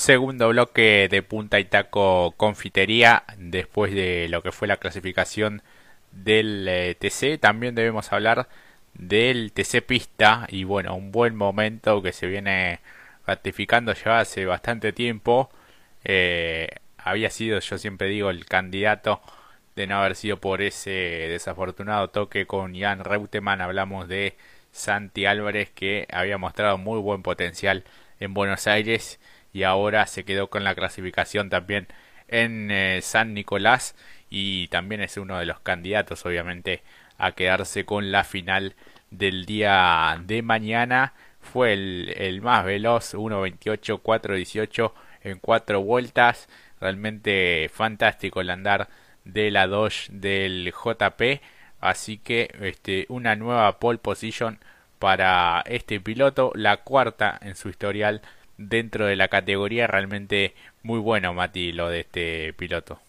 segundo bloque de Punta y Taco Confitería después de lo que fue la clasificación del eh, TC. También debemos hablar del TC Pista y bueno, un buen momento que se viene ratificando ya hace bastante tiempo. Eh, había sido, yo siempre digo, el candidato de no haber sido por ese desafortunado toque con Jan Reutemann. Hablamos de Santi Álvarez que había mostrado muy buen potencial en Buenos Aires y ahora se quedó con la clasificación también en eh, San Nicolás y también es uno de los candidatos obviamente a quedarse con la final del día de mañana. Fue el, más veloz 1.28 4.18 en cuatro vueltas. Realmente fantástico el andar de la Dodge del JP así que este una nueva pole position para este piloto la cuarta en su historial dentro de la categoría realmente muy bueno, Mati, lo de este piloto.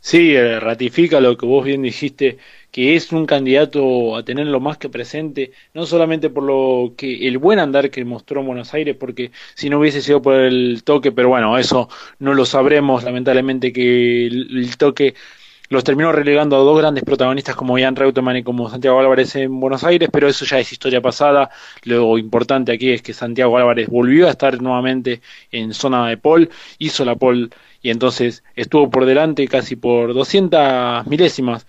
Sí, eh, ratifica lo que vos bien dijiste, que es un candidato a tenerlo más que presente, no solamente por lo que el buen andar que mostró en Buenos Aires, porque si no hubiese sido por el toque, pero bueno, eso no lo sabremos, lamentablemente que el toque los terminó relegando a dos grandes protagonistas como Ian Reutemann y como Santiago Álvarez en Buenos Aires, pero eso ya es historia pasada. Lo importante aquí es que Santiago Álvarez volvió a estar nuevamente en zona de pole, hizo la pole y entonces estuvo por delante casi por 200 milésimas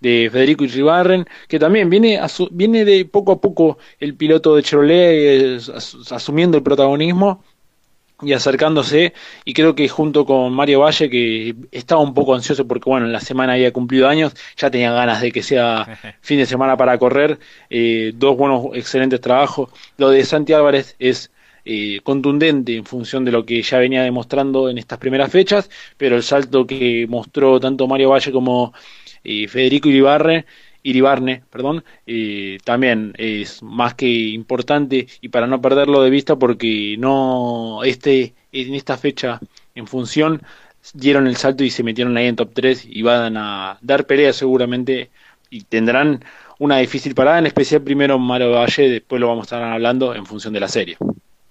de Federico Iribarren, que también viene, viene de poco a poco el piloto de Chevrolet eh, asumiendo el protagonismo y acercándose y creo que junto con Mario Valle que estaba un poco ansioso porque bueno en la semana había cumplido años ya tenía ganas de que sea fin de semana para correr eh, dos buenos excelentes trabajos. Lo de Santi Álvarez es eh, contundente en función de lo que ya venía demostrando en estas primeras fechas pero el salto que mostró tanto Mario Valle como eh, Federico Iribarre Iribarne, perdón, eh, también es más que importante y para no perderlo de vista porque no este en esta fecha en función dieron el salto y se metieron ahí en top 3 y van a dar pelea seguramente y tendrán una difícil parada, en especial primero Mario Valle, después lo vamos a estar hablando en función de la serie.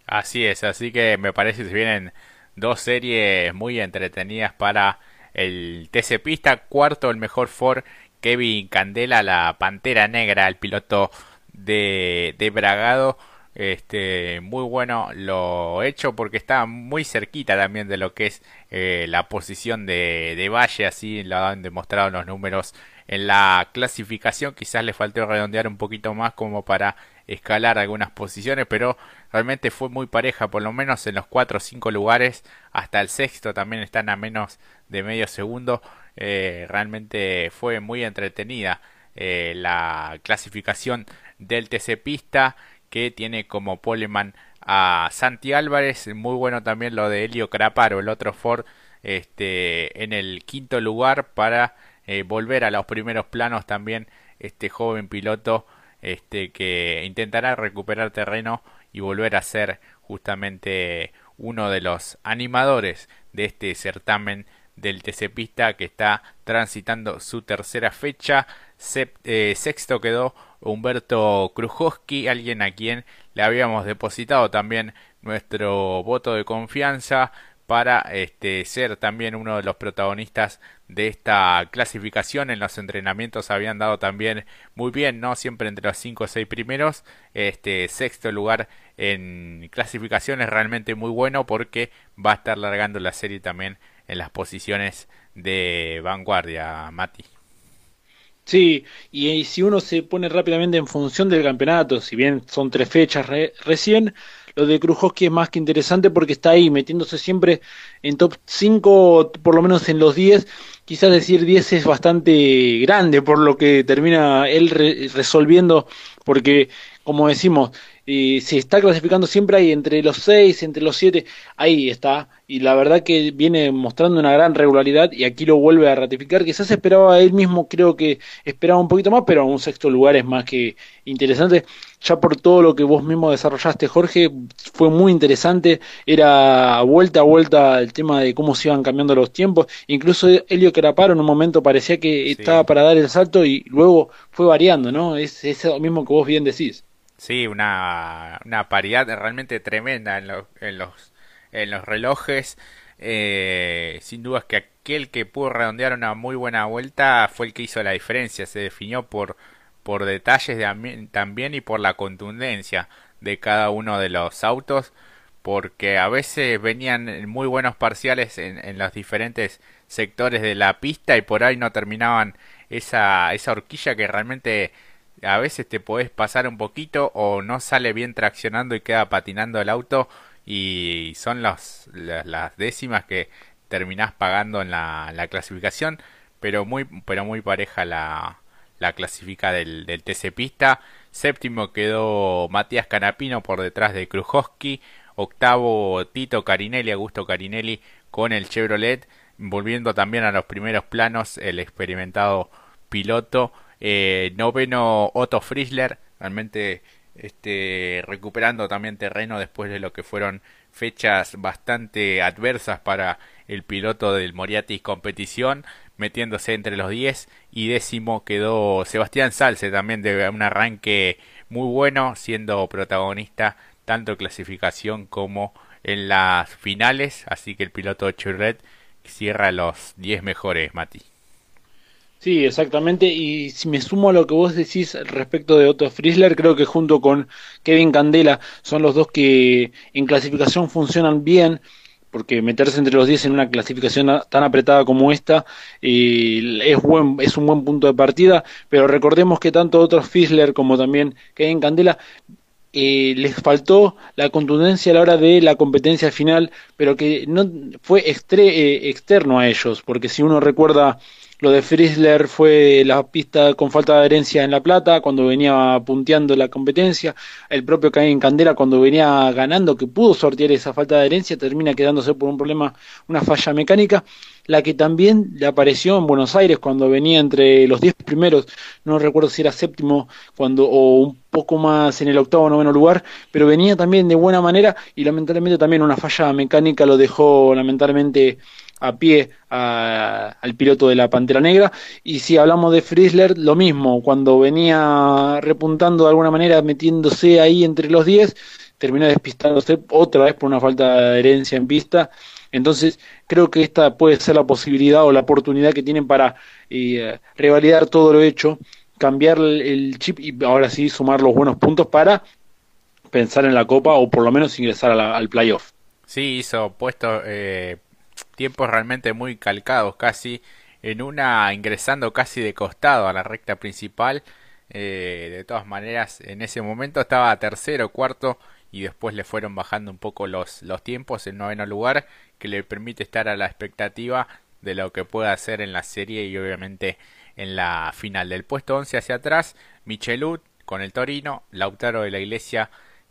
Así es, así que me parece que se vienen dos series muy entretenidas para el TC Pista, cuarto el mejor Ford Kevin Candela, la Pantera Negra, el piloto de, de Bragado. Este, muy bueno lo hecho porque está muy cerquita también de lo que es eh, la posición de, de Valle, así lo han demostrado los números en la clasificación. Quizás le faltó redondear un poquito más como para escalar algunas posiciones, pero realmente fue muy pareja, por lo menos en los 4 o 5 lugares, hasta el sexto también están a menos de medio segundo. Eh, realmente fue muy entretenida eh, la clasificación del TC Pista que tiene como poleman a Santi Álvarez, muy bueno también lo de Helio Craparo, el otro Ford este, en el quinto lugar para eh, volver a los primeros planos también este joven piloto este que intentará recuperar terreno y volver a ser justamente uno de los animadores de este certamen del TC Pista que está transitando su tercera fecha. Eh, sexto quedó Humberto Krujowski, alguien a quien le habíamos depositado también nuestro voto de confianza para este, ser también uno de los protagonistas de esta clasificación. En los entrenamientos habían dado también muy bien, ¿no? Siempre entre los 5 o 6 primeros. Este sexto lugar en clasificación es realmente muy bueno porque va a estar largando la serie también en las posiciones de vanguardia, Mati. Sí, y, si uno se pone rápidamente en función del campeonato, si bien son tres fechas recién, lo de Krujowski es más que interesante porque está ahí metiéndose siempre en top 5, por lo menos en los 10. Quizás decir 10 es bastante grande por lo que termina él resolviendo, porque como decimos, y se está clasificando siempre ahí entre los 6, entre los 7, ahí está. Y la verdad que viene mostrando una gran regularidad y aquí lo vuelve a ratificar. Quizás esperaba él mismo, creo que esperaba un poquito más, pero un sexto lugar es más que interesante. Ya por todo lo que vos mismo desarrollaste, Jorge, fue muy interesante. Era vuelta a vuelta el tema de cómo se iban cambiando los tiempos. Incluso Helio Caraparo en un momento parecía que estaba para dar el salto y luego fue variando, ¿no? Es, es lo mismo que vos bien decís. Sí, una, una paridad realmente tremenda en, en los en los relojes. Eh, sin duda es que aquel que pudo redondear una muy buena vuelta fue el que hizo la diferencia. Se definió por, por detalles de, también y por la contundencia de cada uno de los autos. Porque a veces venían muy buenos parciales en, en los diferentes sectores de la pista y por ahí no terminaban esa, esa horquilla que realmente a veces te podés pasar un poquito o no sale bien traccionando y queda patinando el auto y son las, las décimas que terminás pagando en la, la, clasificación pero muy pero muy pareja la, la clasifica del, del TC Pista. Séptimo quedó Matías Canapino por detrás de Krujowski. Octavo Tito Carinelli Augusto Carinelli con el Chevrolet. Volviendo también a los primeros planos el experimentado piloto eh, noveno Otto Frischler, realmente este, recuperando también terreno después de lo que fueron fechas bastante adversas para el piloto del Moriatis competición, metiéndose entre los 10 y décimo quedó Sebastián Salce también de un arranque muy bueno, siendo protagonista tanto en clasificación como en las finales, así que el piloto Chevrolet cierra los 10 mejores, Mati. Sí, exactamente. Y si me sumo a lo que vos decís respecto de Otto Friesler, creo que junto con Kevin Candela son los dos que en clasificación funcionan bien, porque meterse entre los 10 en una clasificación tan apretada como esta eh, es, buen, es un buen punto de partida, pero recordemos que tanto Otto Friesler como también Kevin Candela eh, les faltó la contundencia a la hora de la competencia final, pero que no fue eh, externo a ellos, porque si uno recuerda lo de Frizzler fue la pista con falta de adherencia en La Plata, cuando venía punteando la competencia. El propio Caín Candela, cuando venía ganando, que pudo sortear esa falta de adherencia, termina quedándose por un problema, una falla mecánica. La que también le apareció en Buenos Aires cuando venía entre los diez primeros, no recuerdo si era séptimo cuando, o un poco más en el octavo o noveno lugar, pero venía también de buena manera y lamentablemente también una falla mecánica lo dejó lamentablemente a pie al piloto de la Pantera Negra. Y si hablamos de Frizzler, lo mismo, cuando venía repuntando de alguna manera, metiéndose ahí entre los 10, terminó despistándose otra vez por una falta de adherencia en pista. Entonces, creo que esta puede ser la posibilidad o la oportunidad que tienen para eh, revalidar todo lo hecho, cambiar el chip y ahora sí sumar los buenos puntos para pensar en la Copa o por lo menos ingresar al playoff. Sí, hizo puesto eh, tiempos realmente muy calcados, casi en una ingresando casi de costado a la recta principal. Eh, de todas maneras, en ese momento estaba tercero, cuarto y después le fueron bajando un poco los, los tiempos en noveno lugar, que le permite estar a la expectativa de lo que pueda hacer en la serie y obviamente en la final. Del puesto 11 hacia atrás, Michelud con el Torino, Lautaro de la Iglesia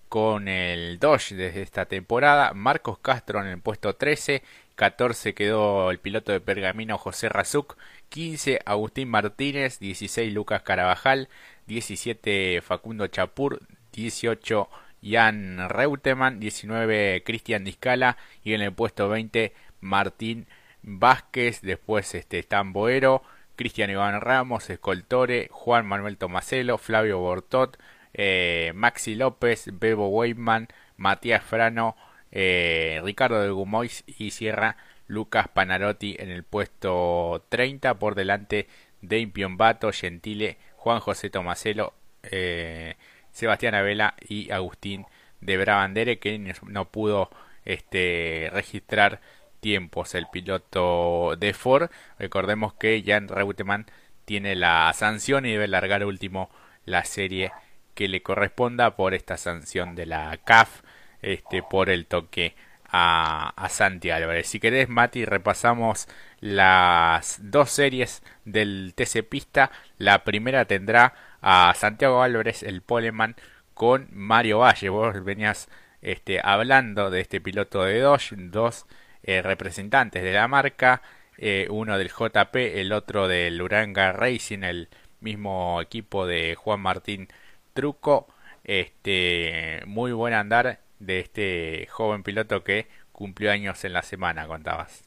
con el Dodge desde esta temporada, Marcos Castro en el puesto 13 14 quedó el piloto de Pergamino José Razuk, 15 Agustín Martínez, 16 Lucas Carabajal, 17 Facundo Chapur, 18 Jan Reutemann, 19 Cristian Discala y en el puesto 20 Martín Vázquez, después este Stan Boero, Cristian Iván Ramos, Escoltore, Juan Manuel Tomaselo, Flavio Bortot, eh, Maxi López, Bebo Weidman, Matías Frano, eh, Ricardo de Gumois y cierra Lucas Panarotti en el puesto 30 por delante de Impiombato, Gentile, Juan José Tomaselo, eh, Sebastián Avela y Agustín de Brabandere que no pudo este, registrar tiempos el piloto de Ford. Recordemos que Jan Reutemann tiene la sanción y debe largar último la serie que le corresponda por esta sanción de la CAF este, por el toque a, a Santi Álvarez. Si querés, Mati, repasamos las dos series del TC Pista. La primera tendrá a Santiago Álvarez, el poleman, con Mario Valle. Vos venías este, hablando de este piloto de Dodge, dos eh, representantes de la marca, eh, uno del JP, el otro del Uranga Racing, el mismo equipo de Juan Martín Truco. Este, muy buen andar de este joven piloto que cumplió años en la semana, contabas.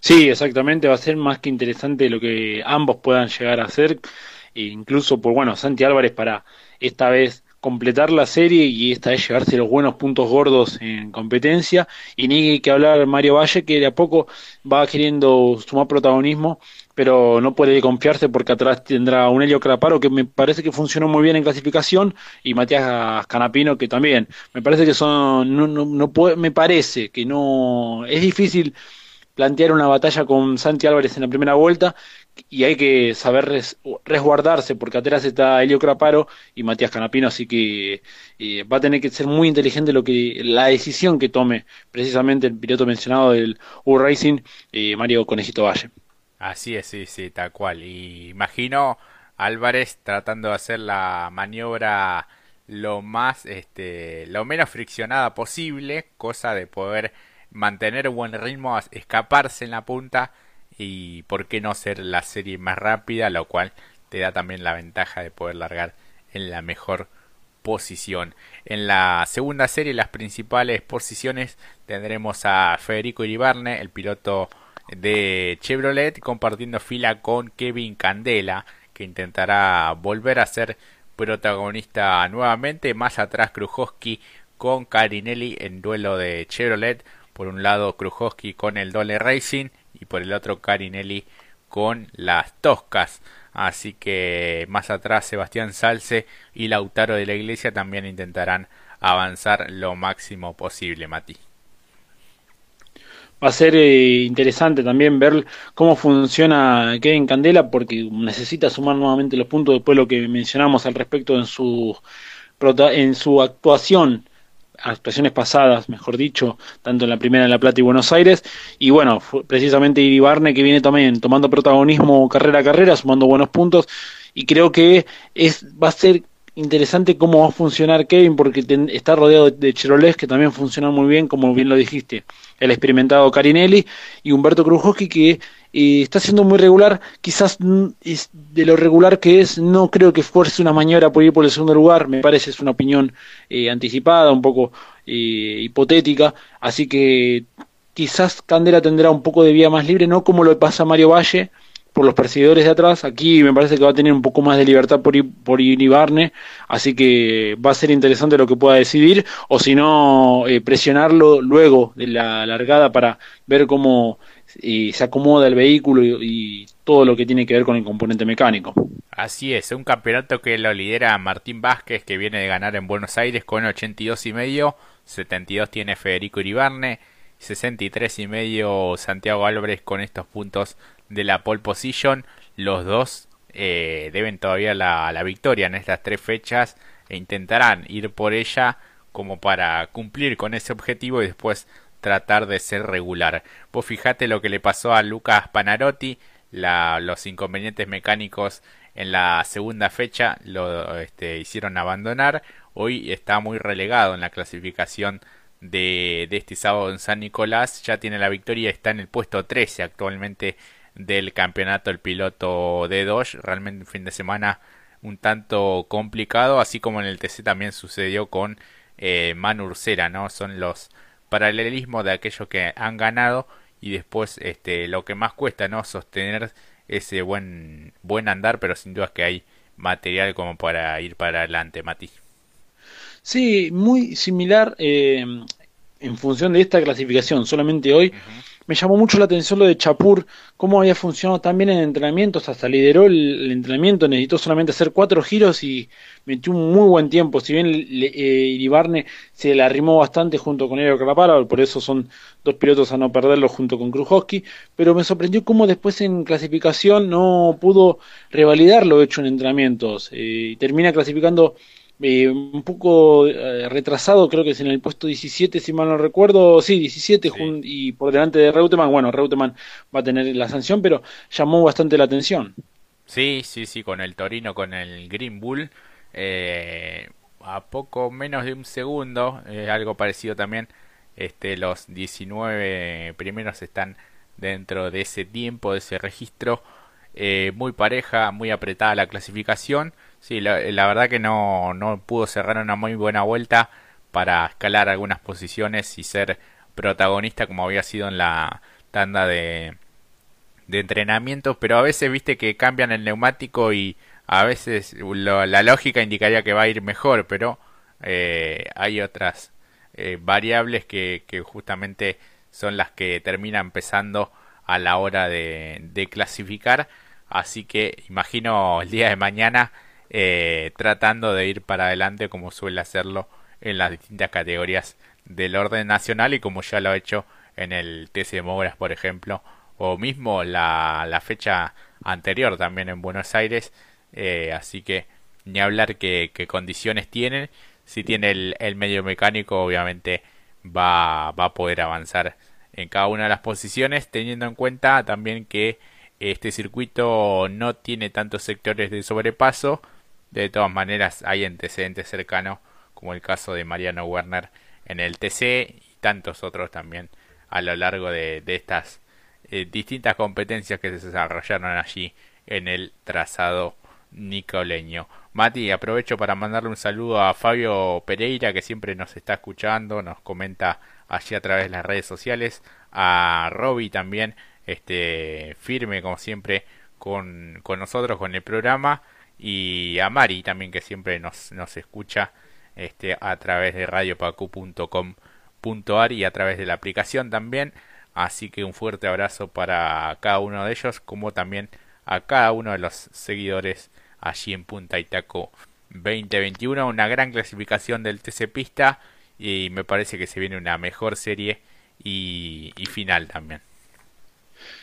Sí, exactamente, va a ser más que interesante lo que ambos puedan llegar a hacer, e incluso por, bueno, Santi Álvarez para esta vez completar la serie y esta es llevarse los buenos puntos gordos en competencia. Y ni que hablar Mario Valle, que de a poco va queriendo sumar protagonismo, pero no puede confiarse porque atrás tendrá un Helio Craparo que me parece que funcionó muy bien en clasificación y Matías Canapino que también. Me parece que son, no, no, no puede, me parece que no, es difícil plantear una batalla con Santi Álvarez en la primera vuelta y hay que saber resguardarse porque atrás está Helio Craparo y Matías Canapino, así que eh, va a tener que ser muy inteligente lo que la decisión que tome precisamente el piloto mencionado del U Racing, eh, Mario Conejito Valle. Así es, sí, sí, tal cual. Y imagino Álvarez tratando de hacer la maniobra lo más, este, lo menos friccionada posible, cosa de poder mantener buen ritmo, escaparse en la punta y por qué no ser la serie más rápida, lo cual te da también la ventaja de poder largar en la mejor posición. En la segunda serie, las principales posiciones, tendremos a Federico Iribarne, el piloto de Chevrolet, compartiendo fila con Kevin Candela, que intentará volver a ser protagonista nuevamente. Más atrás, Krujowski con Carinelli en duelo de Chevrolet. Por un lado, Krujowski con el Dole Racing y por el otro Carinelli con las Toscas. Así que más atrás Sebastián Salce y Lautaro de la Iglesia también intentarán avanzar lo máximo posible, Mati. Va a ser eh, interesante también ver cómo funciona Kevin Candela porque necesita sumar nuevamente los puntos después de lo que mencionamos al respecto en su en su actuación actuaciones pasadas, mejor dicho, tanto en la primera en La Plata y Buenos Aires. Y bueno, precisamente Iribarne que viene también tomando protagonismo carrera a carrera, sumando buenos puntos. Y creo que es va a ser interesante cómo va a funcionar Kevin, porque está rodeado de Cheroles que también funcionan muy bien, como bien lo dijiste. El experimentado Carinelli y Humberto Krujowski, que eh, está siendo muy regular. Quizás de lo regular que es, no creo que fuerce una maniobra por ir por el segundo lugar. Me parece es una opinión eh, anticipada, un poco eh, hipotética. Así que quizás Candela tendrá un poco de vía más libre, no como lo pasa Mario Valle por los perseguidores de atrás. Aquí me parece que va a tener un poco más de libertad por, por Iribarne, así que va a ser interesante lo que pueda decidir, o si no, eh, presionarlo luego de la largada para ver cómo eh, se acomoda el vehículo y, todo lo que tiene que ver con el componente mecánico. Así es, un campeonato que lo lidera Martín Vázquez, que viene de ganar en Buenos Aires con 82 y medio, 72 tiene Federico Iribarne, 63 y medio Santiago Álvarez con estos puntos de la pole position. Los dos eh, deben todavía la, la, victoria en estas tres fechas e intentarán ir por ella como para cumplir con ese objetivo y después tratar de ser regular. Vos fijate lo que le pasó a Lucas Panarotti, los inconvenientes mecánicos en la segunda fecha lo este, hicieron abandonar. Hoy está muy relegado en la clasificación de, este sábado en San Nicolás. Ya tiene la victoria, está en el puesto 13 actualmente del campeonato el piloto de Dodge. Realmente un fin de semana un tanto complicado, así como en el TC también sucedió con eh, Ursera, ¿no? Son los paralelismos de aquellos que han ganado y después este lo que más cuesta, ¿no? Sostener ese buen buen andar, pero sin duda que hay material como para ir para adelante, Mati. Sí, muy similar eh, en función de esta clasificación, solamente hoy me llamó mucho la atención lo de Chapur, cómo había funcionado también en entrenamientos, hasta lideró el, entrenamiento, necesitó solamente hacer cuatro giros y metió un muy buen tiempo. Si bien eh, Iribarne se le arrimó bastante junto con Eero Carapara, por eso son dos pilotos a no perderlo junto con Krujowski, pero me sorprendió cómo después en clasificación no pudo revalidar lo hecho en entrenamientos. Eh, y termina clasificando eh, un poco eh, retrasado, creo que es en el puesto 17, si mal no recuerdo, sí, 17 y por delante de Reutemann, bueno, Reutemann va a tener la sanción, pero llamó bastante la atención. Sí, sí, sí, con el Torino, con el Green Bull, eh, a poco menos de un segundo, algo parecido también, este, los 19 primeros están dentro de ese tiempo, de ese registro, muy pareja, muy apretada la clasificación, Sí, la, verdad que no, no pudo cerrar una muy buena vuelta para escalar algunas posiciones y ser protagonista como había sido en la tanda de, de entrenamiento, pero a veces viste que cambian el neumático y a veces la lógica indicaría que va a ir mejor, pero eh, hay otras eh, variables que, justamente son las que terminan pesando a la hora de clasificar. Así que imagino el día de mañana eh, tratando de ir para adelante como suele hacerlo en las distintas categorías del orden nacional y como ya lo ha hecho en el TC Mogras, por ejemplo, o mismo la, la fecha anterior también en Buenos Aires. Eh, así que ni hablar que, condiciones tienen. Si tiene el, el, medio mecánico, obviamente va, va a poder avanzar en cada una de las posiciones, teniendo en cuenta también que este circuito no tiene tantos sectores de sobrepaso. De todas maneras, hay antecedentes cercanos, como el caso de Mariano Werner en el TC y tantos otros también a lo largo de, estas eh, distintas competencias que se desarrollaron allí en el trazado nicoleño. Mati, aprovecho para mandarle un saludo a Fabio Pereira que siempre nos está escuchando, nos comenta allí a través de las redes sociales, a Roby también, este firme como siempre con, con nosotros con el programa y a Mari también que siempre nos, nos escucha este, a través de radiopacu.com.ar y a través de la aplicación también. Así que un fuerte abrazo para cada uno de ellos, como también a cada uno de los seguidores allí en Punta Itaco 2021. Una gran clasificación del TC Pista y me parece que se viene una mejor serie y, y final también.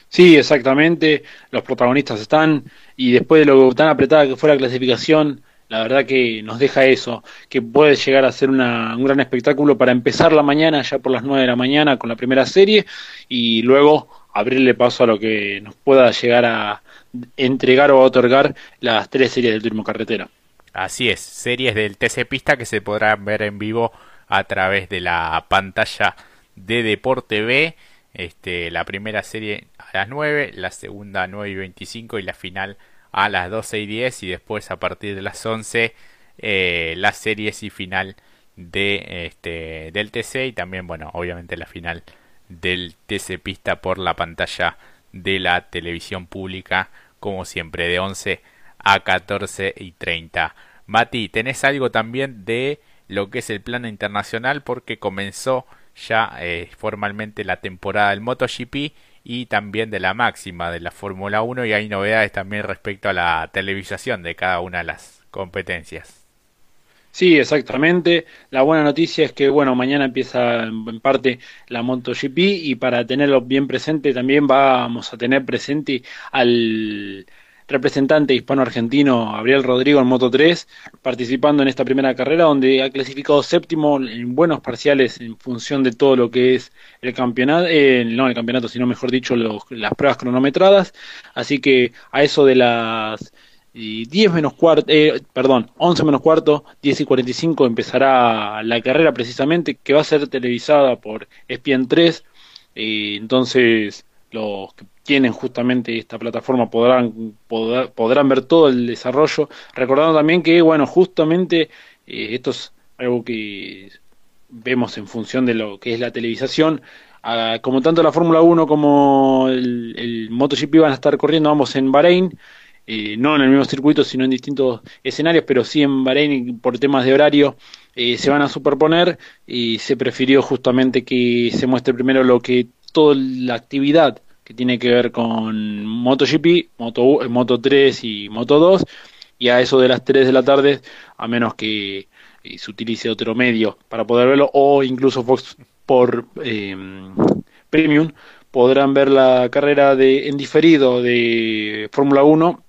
Sí, exactamente. Los protagonistas están y después de lo tan apretada que fue la clasificación, la verdad que nos deja eso, que puede llegar a ser una, un gran espectáculo para empezar la mañana, ya por las 9 de la mañana, con la primera serie y luego abrirle paso a lo que nos pueda llegar a entregar o otorgar las tres series del turismo carretera. Así es, series del TC Pista que se podrán ver en vivo a través de la pantalla de Deporte B. Este, la primera serie a las 9, la segunda a 9 y 25 y la final a las 12 y 10 y después a partir de las 11 eh, las series y final de este del TC y también bueno obviamente la final del TC Pista por la pantalla de la televisión pública como siempre de 11 a 14 y 30 Mati tenés algo también de lo que es el plano internacional porque comenzó ya eh, formalmente la temporada del MotoGP y también de la máxima de la Fórmula 1 y hay novedades también respecto a la televisación de cada una de las competencias. Sí, exactamente. La buena noticia es que, bueno, mañana empieza en parte la MotoGP y para tenerlo bien presente también vamos a tener presente al representante hispano-argentino Gabriel Rodrigo en Moto 3, participando en esta primera carrera donde ha clasificado séptimo en buenos parciales en función de todo lo que es el campeonato, eh, no el campeonato, sino mejor dicho las pruebas cronometradas. Así que a eso de las 10 menos cuarto, eh, perdón, 11 menos cuarto, 10 y 45 empezará la carrera precisamente que va a ser televisada por ESPN 3. Eh, entonces, los que tienen justamente esta plataforma podrán, ver todo el desarrollo, recordando también que, bueno, justamente eh, esto es algo que vemos en función de lo que es la televisación, ah, como tanto la Fórmula 1 como el, el, MotoGP van a estar corriendo ambos en Bahrein, eh, no en el mismo circuito, sino en distintos escenarios, pero sí en Bahrein por temas de horario eh, se van a superponer y se prefirió justamente que se muestre primero lo que toda la actividad que tiene que ver con MotoGP, Moto, Moto 3 y Moto 2, y a eso de las 3 de la tarde, a menos que eh, se utilice otro medio para poder verlo, o incluso Fox por eh, Premium, podrán ver la carrera de, en diferido de Fórmula 1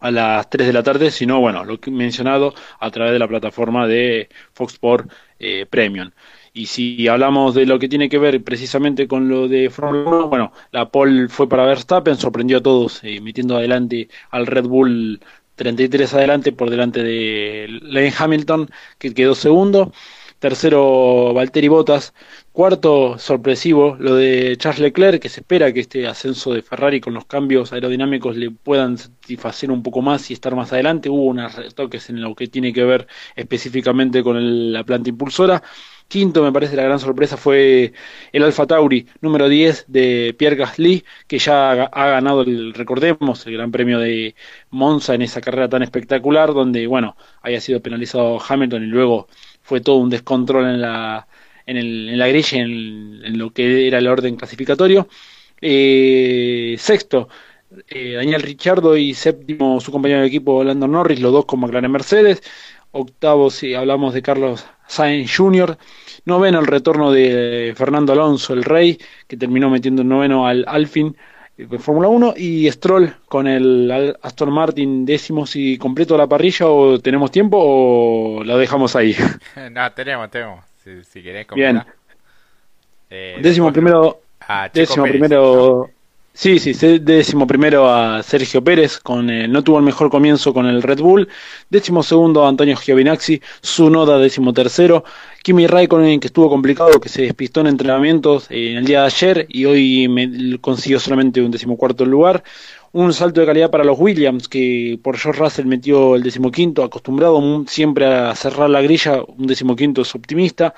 a las 3 de la tarde, sino, bueno, lo que he mencionado a través de la plataforma de Fox Sport eh, Premium. Y si hablamos de lo que tiene que ver precisamente con lo de Fórmula 1, bueno, la pole fue para Verstappen, sorprendió a todos, eh, metiendo adelante al Red Bull 33 adelante por delante de Lane Hamilton, que quedó segundo. Tercero, Valtteri Bottas. Cuarto, sorpresivo, lo de Charles Leclerc, que se espera que este ascenso de Ferrari con los cambios aerodinámicos le puedan satisfacer un poco más y estar más adelante. Hubo unos retoques en lo que tiene que ver específicamente con la planta impulsora quinto, me parece la gran sorpresa fue el Alfa Tauri número 10 de Pierre Gasly, que ya ha ganado, el, recordemos, el Gran Premio de Monza en esa carrera tan espectacular, donde, bueno, haya sido penalizado Hamilton y luego fue todo un descontrol en la, en, el, en la grilla, en, lo que era el orden clasificatorio. Eh, sexto, eh, Daniel Richardo y séptimo su compañero de equipo Lando Norris, los dos con McLaren Mercedes. Octavo, si hablamos de Carlos Sainz Jr. Noveno, el retorno de Fernando Alonso, el rey, que terminó metiendo noveno al Alfin de eh, Fórmula 1. Y Stroll con el Aston Martin décimo, si completo la parrilla o tenemos tiempo o la dejamos ahí. no, tenemos, tenemos. Si, si querés Bien. Eh, décimo primero. Décimo primero. Sí, sí, décimo primero a Sergio Pérez, con eh, no tuvo el mejor comienzo con el Red Bull, décimo segundo a Antonio Giovinazzi, Noda décimo tercero, Kimi Raikkonen que estuvo complicado, que se despistó en entrenamientos eh, en el día de ayer y hoy consiguió solamente un decimocuarto lugar, un salto de calidad para los Williams, que por George Russell metió el decimoquinto, acostumbrado siempre a cerrar la grilla, un decimoquinto es optimista,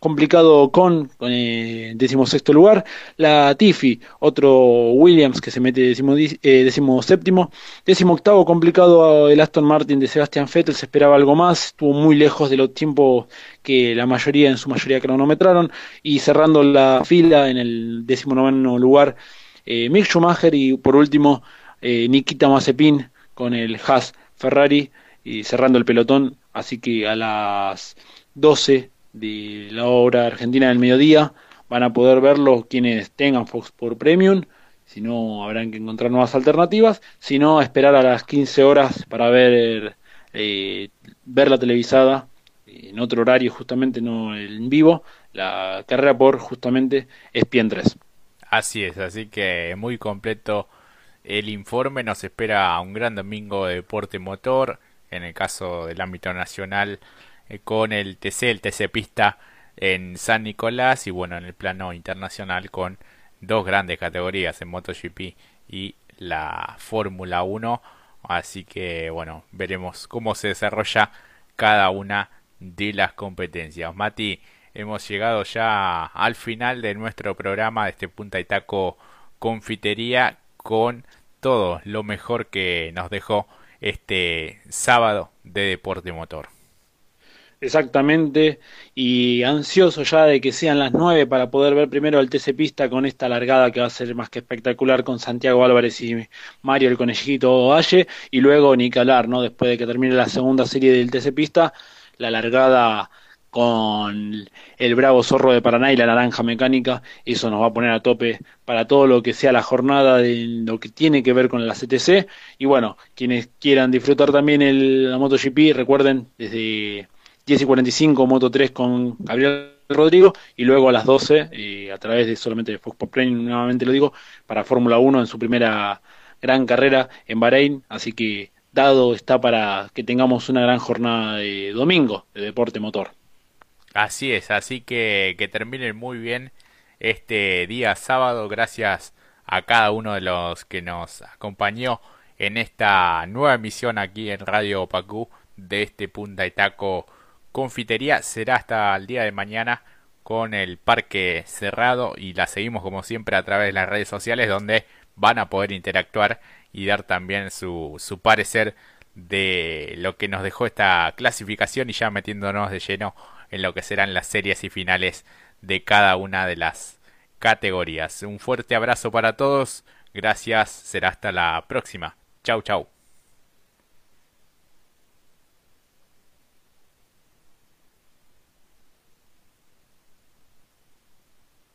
complicado con, eh, decimosexto lugar, la Tiffy, otro Williams que se mete decimo, eh, décimo octavo complicado el Aston Martin de Sebastian Vettel, se esperaba algo más, estuvo muy lejos de los tiempos que la mayoría, en su mayoría cronometraron, y cerrando la fila en el décimo noveno lugar, eh, Mick Schumacher y por último eh, Nikita Mazepin con el Haas Ferrari y cerrando el pelotón, así que a las 12 de la obra argentina del mediodía. Van a poder verlo quienes tengan Fox por Premium. Si no, habrán que encontrar nuevas alternativas. Si no, esperar a las 15 horas para ver, eh, ver la televisada en otro horario, justamente no en vivo. La carrera por justamente Spien 3. Así es, así que muy completo el informe. Nos espera un gran domingo de deporte motor. En el caso del ámbito nacional, con el TC, el TC Pista en San Nicolás y bueno, en el plano internacional con dos grandes categorías en MotoGP y la Fórmula 1. Así que bueno, veremos cómo se desarrolla cada una de las competencias. Mati, hemos llegado ya al final de nuestro programa de este Punta y Taco Confitería con todo lo mejor que nos dejó este sábado de deporte motor. Exactamente, y ansioso ya de que sean las nueve para poder ver primero el TC Pista con esta largada que va a ser más que espectacular con Santiago Álvarez y Mario el Conejito Valle, y luego ni ¿no? Después de que termine la segunda serie del TC Pista, la largada con el Bravo Zorro de Paraná y la Naranja Mecánica, eso nos va a poner a tope para todo lo que sea la jornada de lo que tiene que ver con la CTC, y bueno, quienes quieran disfrutar también el, la MotoGP, recuerden, desde 10 y 45 Moto 3 con Gabriel Rodrigo y luego a las 12 y a través de solamente Fox Pop Training nuevamente lo digo para Fórmula 1 en su primera gran carrera en Bahrein. Así que dado está para que tengamos una gran jornada de domingo de deporte motor. Así es así que que terminen muy bien este día sábado. Gracias a cada uno de los que nos acompañó en esta nueva emisión aquí en Radio Pacú de este Punta y Taco confitería será hasta el día de mañana con el parque cerrado y la seguimos como siempre a través de las redes sociales donde van a poder interactuar y dar también su, su parecer de lo que nos dejó esta clasificación y ya metiéndonos de lleno en lo que serán las series y finales de cada una de las categorías. Un fuerte abrazo para todos, gracias, será hasta la próxima. Chau chau.